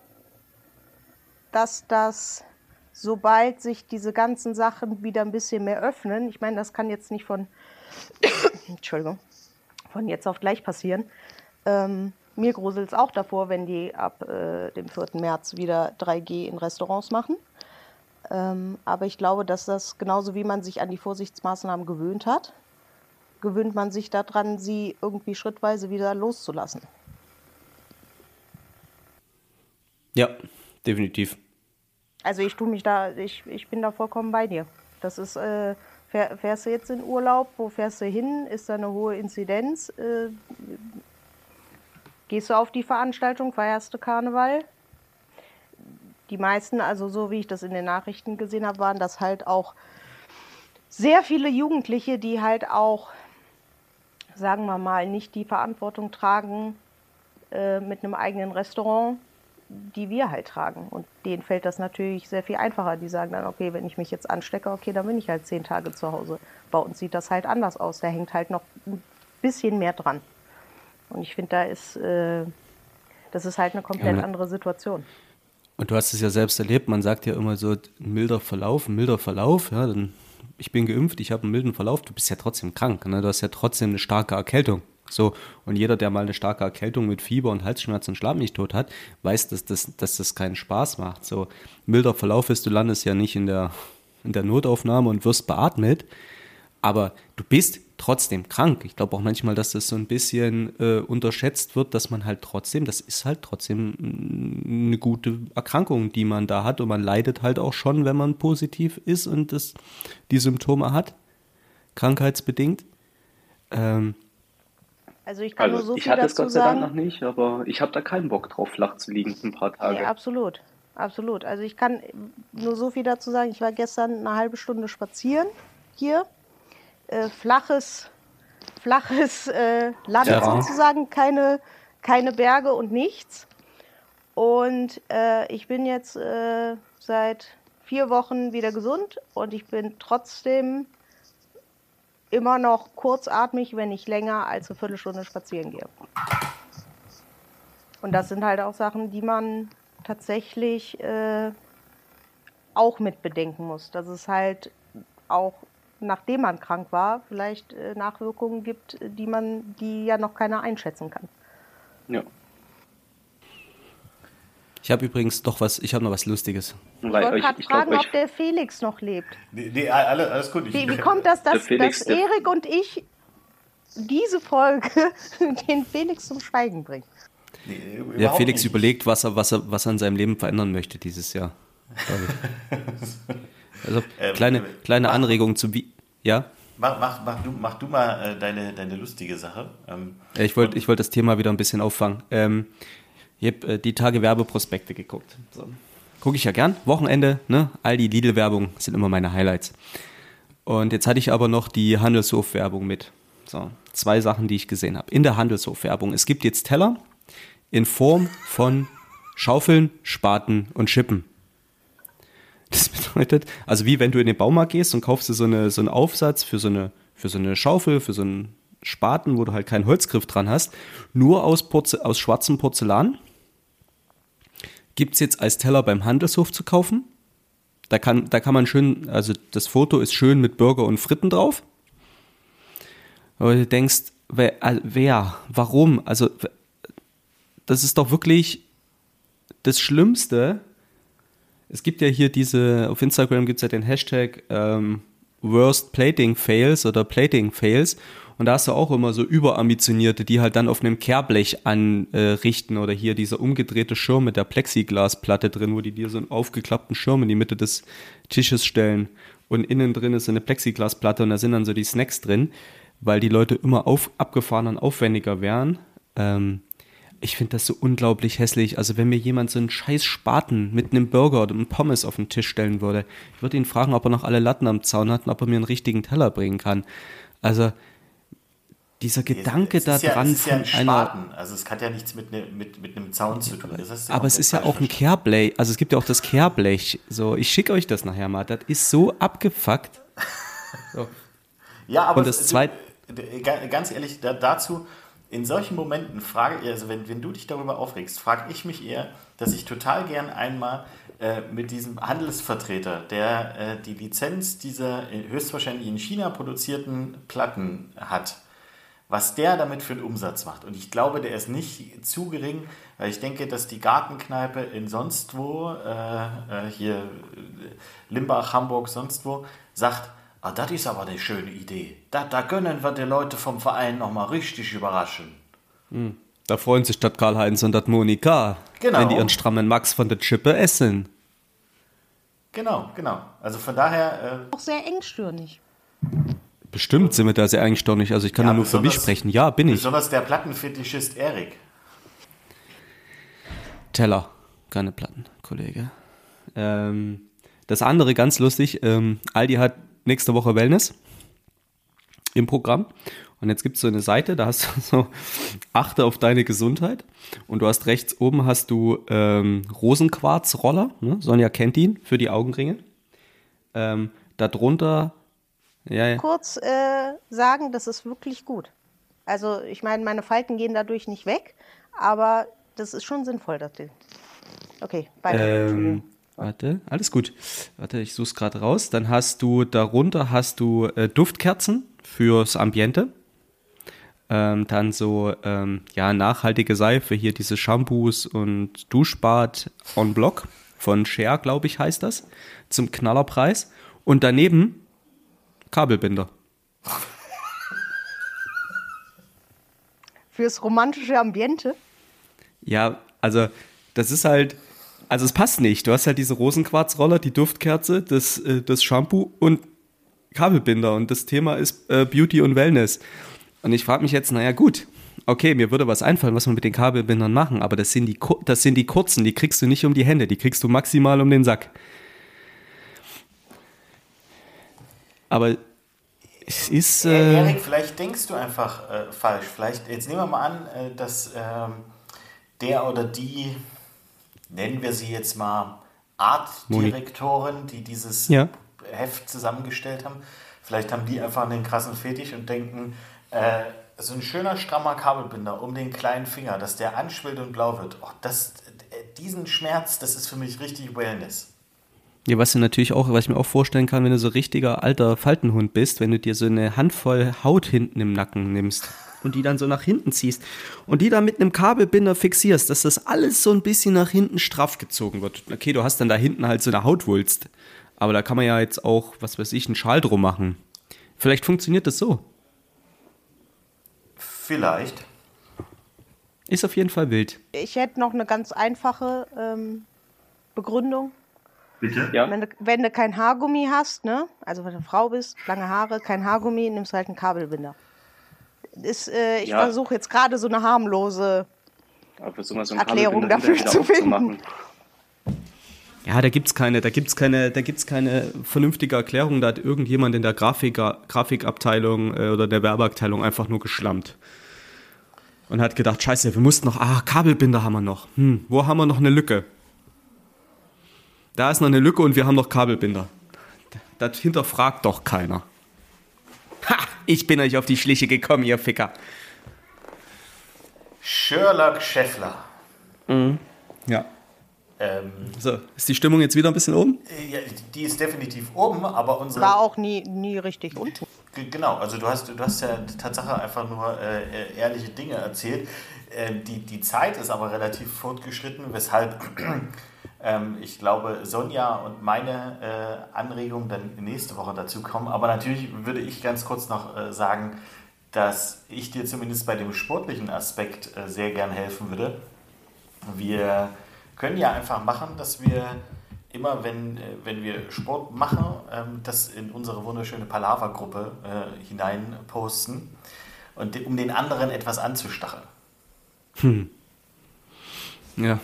dass das, sobald sich diese ganzen Sachen wieder ein bisschen mehr öffnen, ich meine, das kann jetzt nicht von, Entschuldigung, von jetzt auf gleich passieren. Ähm, mir gruselt es auch davor, wenn die ab äh, dem 4. März wieder 3G in Restaurants machen. Ähm, aber ich glaube, dass das genauso wie man sich an die Vorsichtsmaßnahmen gewöhnt hat, gewöhnt man sich daran, sie irgendwie schrittweise wieder loszulassen. Ja, definitiv. Also ich tue mich da, ich, ich bin da vollkommen bei dir. Das ist, äh, fährst du jetzt in Urlaub, wo fährst du hin? Ist da eine hohe Inzidenz? Äh, gehst du auf die Veranstaltung, feierst du Karneval? Die meisten, also so wie ich das in den Nachrichten gesehen habe, waren das halt auch sehr viele Jugendliche, die halt auch sagen wir mal, nicht die Verantwortung tragen äh, mit einem eigenen Restaurant, die wir halt tragen. Und denen fällt das natürlich sehr viel einfacher. Die sagen dann, okay, wenn ich mich jetzt anstecke, okay, dann bin ich halt zehn Tage zu Hause. Bei uns sieht das halt anders aus. Da hängt halt noch ein bisschen mehr dran. Und ich finde, da ist, äh, das ist halt eine komplett ja, andere Situation. Und du hast es ja selbst erlebt, man sagt ja immer so, ein milder Verlauf, ein milder Verlauf, ja, dann ich bin geimpft, ich habe einen milden Verlauf, du bist ja trotzdem krank, ne? du hast ja trotzdem eine starke Erkältung. So, und jeder, der mal eine starke Erkältung mit Fieber und Halsschmerzen und Schlaf nicht tot hat, weiß, dass das, dass das keinen Spaß macht. So, milder Verlauf ist, du landest ja nicht in der, in der Notaufnahme und wirst beatmet, aber du bist trotzdem krank. Ich glaube auch manchmal, dass das so ein bisschen äh, unterschätzt wird, dass man halt trotzdem, das ist halt trotzdem eine gute Erkrankung, die man da hat und man leidet halt auch schon, wenn man positiv ist und das, die Symptome hat, krankheitsbedingt. Ähm, also ich kann also nur so ich viel hatte es Gott sei Dank noch nicht, aber ich habe da keinen Bock drauf, flach zu liegen ein paar Tage. Ja, absolut, absolut. Also ich kann nur so viel dazu sagen. Ich war gestern eine halbe Stunde spazieren hier äh, flaches, flaches äh, Land ja. sozusagen, keine, keine Berge und nichts. Und äh, ich bin jetzt äh, seit vier Wochen wieder gesund und ich bin trotzdem immer noch kurzatmig, wenn ich länger als eine Viertelstunde spazieren gehe. Und das sind halt auch Sachen, die man tatsächlich äh, auch mit bedenken muss. Dass es halt auch nachdem man krank war, vielleicht äh, Nachwirkungen gibt, die man, die ja noch keiner einschätzen kann. Ja. Ich habe übrigens doch was, ich habe noch was Lustiges. Ich wollte gerade fragen, glaub, ob der Felix noch lebt. Nee, nee alles, alles gut. Wie, wie, kommt das, dass, Felix, dass Erik und ich diese Folge den Felix zum Schweigen bringen? Nee, der Felix nicht. überlegt, was er, was, er, was er in seinem Leben verändern möchte dieses Jahr. Also ähm, kleine, kleine Anregung zu wie. Ja? Mach, mach, mach, du, mach du mal äh, deine, deine lustige Sache. Ähm, ich wollte ich wollt das Thema wieder ein bisschen auffangen. Ähm, ich habe äh, die Tage Werbeprospekte geguckt. So. Gucke ich ja gern. Wochenende, ne? All die Lidl-Werbung sind immer meine Highlights. Und jetzt hatte ich aber noch die Handelshof-Werbung mit. So, zwei Sachen, die ich gesehen habe. In der Handelshof-Werbung. Es gibt jetzt Teller in Form von Schaufeln, Spaten und Schippen. Das bedeutet, also wie wenn du in den Baumarkt gehst und kaufst dir so, eine, so einen Aufsatz für so, eine, für so eine Schaufel, für so einen Spaten, wo du halt keinen Holzgriff dran hast, nur aus, Porze aus schwarzem Porzellan. Gibt es jetzt als Teller beim Handelshof zu kaufen. Da kann, da kann man schön, also das Foto ist schön mit Burger und Fritten drauf. Aber du denkst, wer, wer warum? Also, das ist doch wirklich das Schlimmste, es gibt ja hier diese, auf Instagram gibt es ja den Hashtag ähm, Worst Plating Fails oder Plating Fails. Und da hast du auch immer so überambitionierte, die halt dann auf einem Kehrblech anrichten äh, oder hier dieser umgedrehte Schirm mit der Plexiglasplatte drin, wo die dir so einen aufgeklappten Schirm in die Mitte des Tisches stellen. Und innen drin ist eine Plexiglasplatte und da sind dann so die Snacks drin. weil die Leute immer auf, abgefahrener und aufwendiger wären. Ähm, ich finde das so unglaublich hässlich. Also wenn mir jemand so einen scheiß Spaten mit einem Burger oder einem Pommes auf den Tisch stellen würde, ich würde ihn fragen, ob er noch alle Latten am Zaun hat und ob er mir einen richtigen Teller bringen kann. Also dieser Gedanke es, da dran ja, es ist ja ein einer. Also es hat ja nichts mit, ne, mit, mit einem Zaun zu tun. Ja aber es ist ja auch ein Kehrblech. Also es gibt ja auch das Kehrblech. So, ich schicke euch das nachher mal. Das ist so abgefuckt. So. ja, aber und das zweite. Ganz ehrlich, da, dazu, in solchen Momenten frage ich, also wenn, wenn du dich darüber aufregst, frage ich mich eher, dass ich total gern einmal äh, mit diesem Handelsvertreter, der äh, die Lizenz dieser äh, höchstwahrscheinlich in China produzierten Platten hat, was der damit für einen Umsatz macht. Und ich glaube, der ist nicht zu gering, weil ich denke, dass die Gartenkneipe in sonst wo, äh, äh hier äh, Limbach, Hamburg, sonst wo, sagt, ah, das ist aber eine schöne Idee. Da, da können wir die Leute vom Verein nochmal richtig überraschen. Hm. Da freuen sich das Karl-Heinz und das Monika, genau. wenn die ihren strammen Max von der Chippe essen. Genau, genau. Also von daher... Äh, auch sehr engstirnig. Bestimmt sind wir da sehr eigenständig. Also ich kann ja, nur für mich sprechen. Ja, bin ich. Besonders der Plattenfetischist Erik. Teller, keine Platten, Kollege. Ähm, das andere ganz lustig, ähm, Aldi hat nächste Woche Wellness im Programm. Und jetzt gibt es so eine Seite, da hast du so, achte auf deine Gesundheit. Und du hast rechts oben hast du ähm, Rosenquarzroller, ne? Sonja kennt ihn, für die Augenringe. Ähm, darunter ja, ja. kurz äh, sagen, das ist wirklich gut. Also ich meine, meine Falten gehen dadurch nicht weg, aber das ist schon sinnvoll, das Ding. Okay, weiter. Ähm, warte, alles gut. Warte, ich suche es gerade raus. Dann hast du darunter hast du äh, Duftkerzen fürs Ambiente. Ähm, dann so ähm, ja nachhaltige Seife, hier diese Shampoos und Duschbad on Block von Share, glaube ich, heißt das, zum Knallerpreis. Und daneben Kabelbinder. Fürs romantische Ambiente? Ja, also das ist halt, also es passt nicht. Du hast halt diese Rosenquarzroller, die Duftkerze, das, äh, das Shampoo und Kabelbinder. Und das Thema ist äh, Beauty und Wellness. Und ich frage mich jetzt, naja gut, okay, mir würde was einfallen, was wir mit den Kabelbindern machen, aber das sind, die, das sind die kurzen, die kriegst du nicht um die Hände, die kriegst du maximal um den Sack. Aber es ist. Äh, Erik, vielleicht denkst du einfach äh, falsch. Vielleicht, jetzt nehmen wir mal an, äh, dass ähm, der oder die, nennen wir sie jetzt mal Artdirektorin, die dieses ja. Heft zusammengestellt haben, vielleicht haben die einfach einen krassen Fetisch und denken, äh, so ein schöner strammer Kabelbinder um den kleinen Finger, dass der anschwillt und blau wird. Oh, das, äh, diesen Schmerz, das ist für mich richtig Wellness. Ja, was du natürlich auch, was ich mir auch vorstellen kann, wenn du so richtiger alter Faltenhund bist, wenn du dir so eine Handvoll Haut hinten im Nacken nimmst und die dann so nach hinten ziehst und die dann mit einem Kabelbinder fixierst, dass das alles so ein bisschen nach hinten straff gezogen wird. Okay, du hast dann da hinten halt so eine Hautwulst, aber da kann man ja jetzt auch, was weiß ich, einen Schal drum machen. Vielleicht funktioniert das so. Vielleicht. Ist auf jeden Fall wild. Ich hätte noch eine ganz einfache ähm, Begründung. Bitte? Ja. Wenn, du, wenn du kein Haargummi hast, ne? also wenn du eine Frau bist, lange Haare, kein Haargummi, nimmst du halt einen Kabelbinder. Ist, äh, ich ja. versuche jetzt gerade so eine harmlose so Erklärung dafür zu finden. Ja, da gibt es keine, da gibt's keine, keine vernünftige Erklärung. Da hat irgendjemand in der Grafik, Grafikabteilung äh, oder der Werbeabteilung einfach nur geschlammt. Und hat gedacht, scheiße, wir mussten noch, ah, Kabelbinder haben wir noch. Hm, wo haben wir noch eine Lücke? Da ist noch eine Lücke und wir haben noch Kabelbinder. Das hinterfragt doch keiner. Ha! Ich bin euch auf die Schliche gekommen, ihr Ficker. Sherlock Scheffler. Mhm. Ja. Ähm, so, ist die Stimmung jetzt wieder ein bisschen oben? Ja, die ist definitiv oben, aber unsere. War auch nie, nie richtig unten. Genau, also du hast, du hast ja Tatsache einfach nur äh, ehrliche Dinge erzählt. Äh, die, die Zeit ist aber relativ fortgeschritten, weshalb ich glaube, Sonja und meine äh, Anregungen dann nächste Woche dazu kommen. Aber natürlich würde ich ganz kurz noch äh, sagen, dass ich dir zumindest bei dem sportlichen Aspekt äh, sehr gern helfen würde. Wir können ja einfach machen, dass wir immer wenn, wenn wir Sport machen, ähm, das in unsere wunderschöne Palaver-Gruppe hinein posten, und um den anderen etwas anzustacheln. Hm. Ja.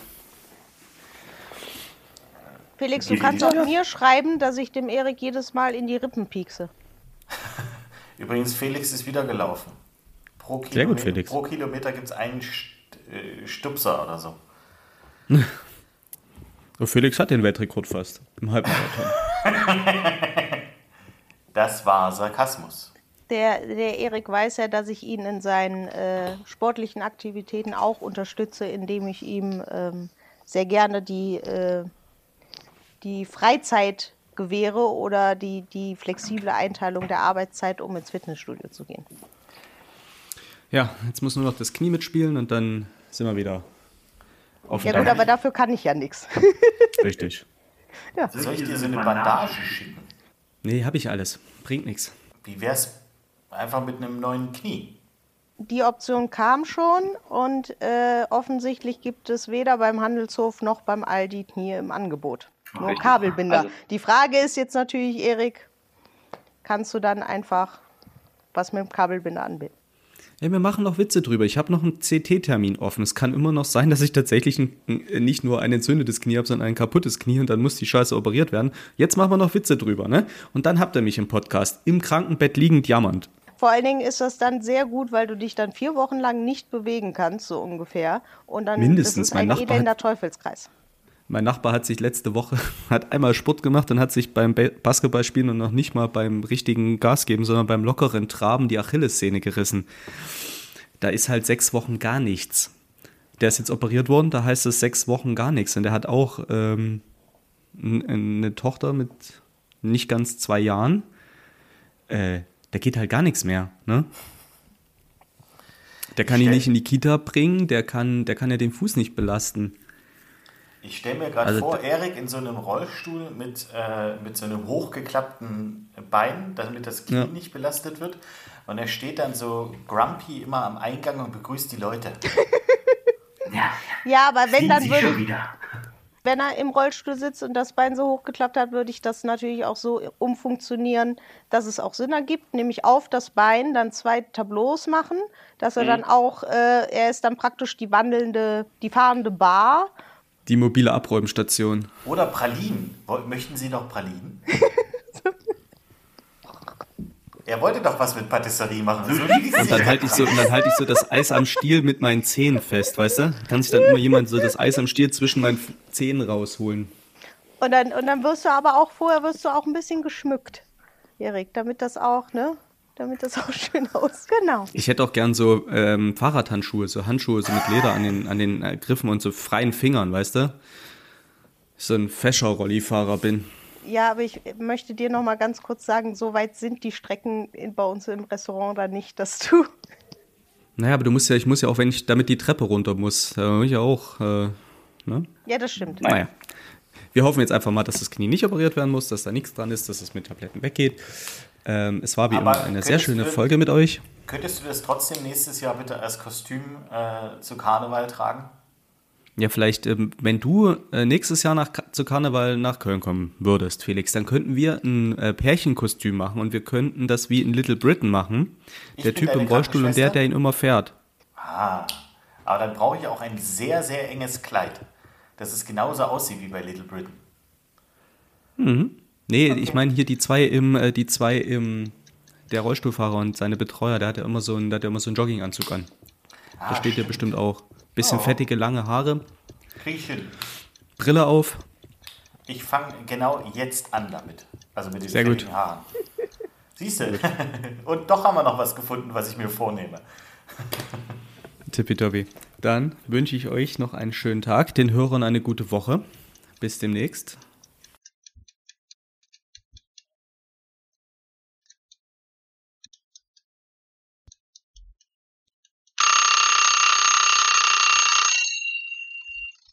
Felix, du kannst auch mir schreiben, dass ich dem Erik jedes Mal in die Rippen piekse. Übrigens, Felix ist wieder gelaufen. Pro Kilometer, Sehr gut, Felix. Pro Kilometer gibt es einen äh, Stupser oder so. Und Felix hat den Weltrekord fast im Halbmarathon. das war Sarkasmus. Der, der Erik weiß ja, dass ich ihn in seinen äh, sportlichen Aktivitäten auch unterstütze, indem ich ihm ähm, sehr gerne die, äh, die Freizeit gewähre oder die, die flexible Einteilung der Arbeitszeit, um ins Fitnessstudio zu gehen. Ja, jetzt muss nur noch das Knie mitspielen und dann sind wir wieder auf Ja gut, aber dafür kann ich ja nichts. Richtig. Ja. Soll ich dir so eine Bandage schicken? Nee, habe ich alles. Bringt nichts. Wie wär's einfach mit einem neuen Knie? Die Option kam schon und äh, offensichtlich gibt es weder beim Handelshof noch beim Aldi Knie im Angebot. Nur Kabelbinder. Also, Die Frage ist jetzt natürlich, Erik, kannst du dann einfach was mit dem Kabelbinder anbinden? Ja, wir machen noch Witze drüber. Ich habe noch einen CT-Termin offen. Es kann immer noch sein, dass ich tatsächlich ein, nicht nur ein entzündetes Knie habe, sondern ein kaputtes Knie und dann muss die Scheiße operiert werden. Jetzt machen wir noch Witze drüber, ne? Und dann habt ihr mich im Podcast im Krankenbett liegend jammernd. Vor allen Dingen ist das dann sehr gut, weil du dich dann vier Wochen lang nicht bewegen kannst, so ungefähr. Und dann Mindestens. ist es ein mein elender Teufelskreis. Mein Nachbar hat sich letzte Woche hat einmal Sport gemacht und hat sich beim Basketballspielen und noch nicht mal beim richtigen Gas geben, sondern beim lockeren Traben die Achillessehne gerissen. Da ist halt sechs Wochen gar nichts. Der ist jetzt operiert worden, da heißt es sechs Wochen gar nichts. Und der hat auch ähm, eine Tochter mit nicht ganz zwei Jahren. Äh, da geht halt gar nichts mehr. Ne? Der kann ihn nicht in die Kita bringen, der kann, der kann ja den Fuß nicht belasten. Ich stelle mir gerade also, vor, Erik in so einem Rollstuhl mit, äh, mit so einem hochgeklappten Bein, damit das Knie ja. nicht belastet wird. Und er steht dann so grumpy immer am Eingang und begrüßt die Leute. ja, ja, aber wenn dann würde, wenn er im Rollstuhl sitzt und das Bein so hochgeklappt hat, würde ich das natürlich auch so umfunktionieren, dass es auch Sinn ergibt, nämlich auf das Bein dann zwei Tableaus machen, dass er mhm. dann auch, äh, er ist dann praktisch die wandelnde, die fahrende Bar die mobile Abräumstation. Oder Pralinen. Möchten Sie noch Pralinen? er wollte doch was mit Patisserie machen. So und dann halte ich, so, halt ich so das Eis am Stiel mit meinen Zähnen fest, weißt du? Kann sich dann immer jemand so das Eis am Stiel zwischen meinen Zähnen rausholen. Und dann, und dann wirst du aber auch vorher wirst du auch ein bisschen geschmückt, Erik, damit das auch, ne? Damit das auch schön aussieht. Genau. Ich hätte auch gern so ähm, Fahrradhandschuhe, so Handschuhe so mit Leder an den, an den äh, Griffen und so freien Fingern, weißt du? So ein Fescher-Rollifahrer bin. Ja, aber ich möchte dir noch mal ganz kurz sagen, so weit sind die Strecken in, bei uns im Restaurant da nicht, dass du. Naja, aber du musst ja, ich muss ja auch, wenn ich damit die Treppe runter muss, da muss ich ja auch, äh, ne? Ja, das stimmt. Naja. Wir hoffen jetzt einfach mal, dass das Knie nicht operiert werden muss, dass da nichts dran ist, dass es mit Tabletten weggeht. Ähm, es war wie Aber immer eine sehr schöne du, Folge mit euch. Könntest du das trotzdem nächstes Jahr bitte als Kostüm äh, zu Karneval tragen? Ja, vielleicht, ähm, wenn du äh, nächstes Jahr nach, zu Karneval nach Köln kommen würdest, Felix, dann könnten wir ein äh, Pärchenkostüm machen und wir könnten das wie in Little Britain machen. Ich der Typ im Rollstuhl und der, der ihn immer fährt. Ah, aber dann brauche ich auch ein sehr, sehr enges Kleid, dass es genauso aussieht wie bei Little Britain. Mhm. Nee, okay. ich meine hier die zwei im, äh, die zwei im, der Rollstuhlfahrer und seine Betreuer, der hat ja immer so einen, der hat ja immer so einen Jogginganzug an. Ah, da steht ja bestimmt auch. Bisschen oh. fettige, lange Haare. Hin. Brille auf. Ich fange genau jetzt an damit. Also mit diesen Sehr fettigen gut. Haaren. Siehst du? und doch haben wir noch was gefunden, was ich mir vornehme. Tippitoppi. Dann wünsche ich euch noch einen schönen Tag, den Hörern eine gute Woche. Bis demnächst.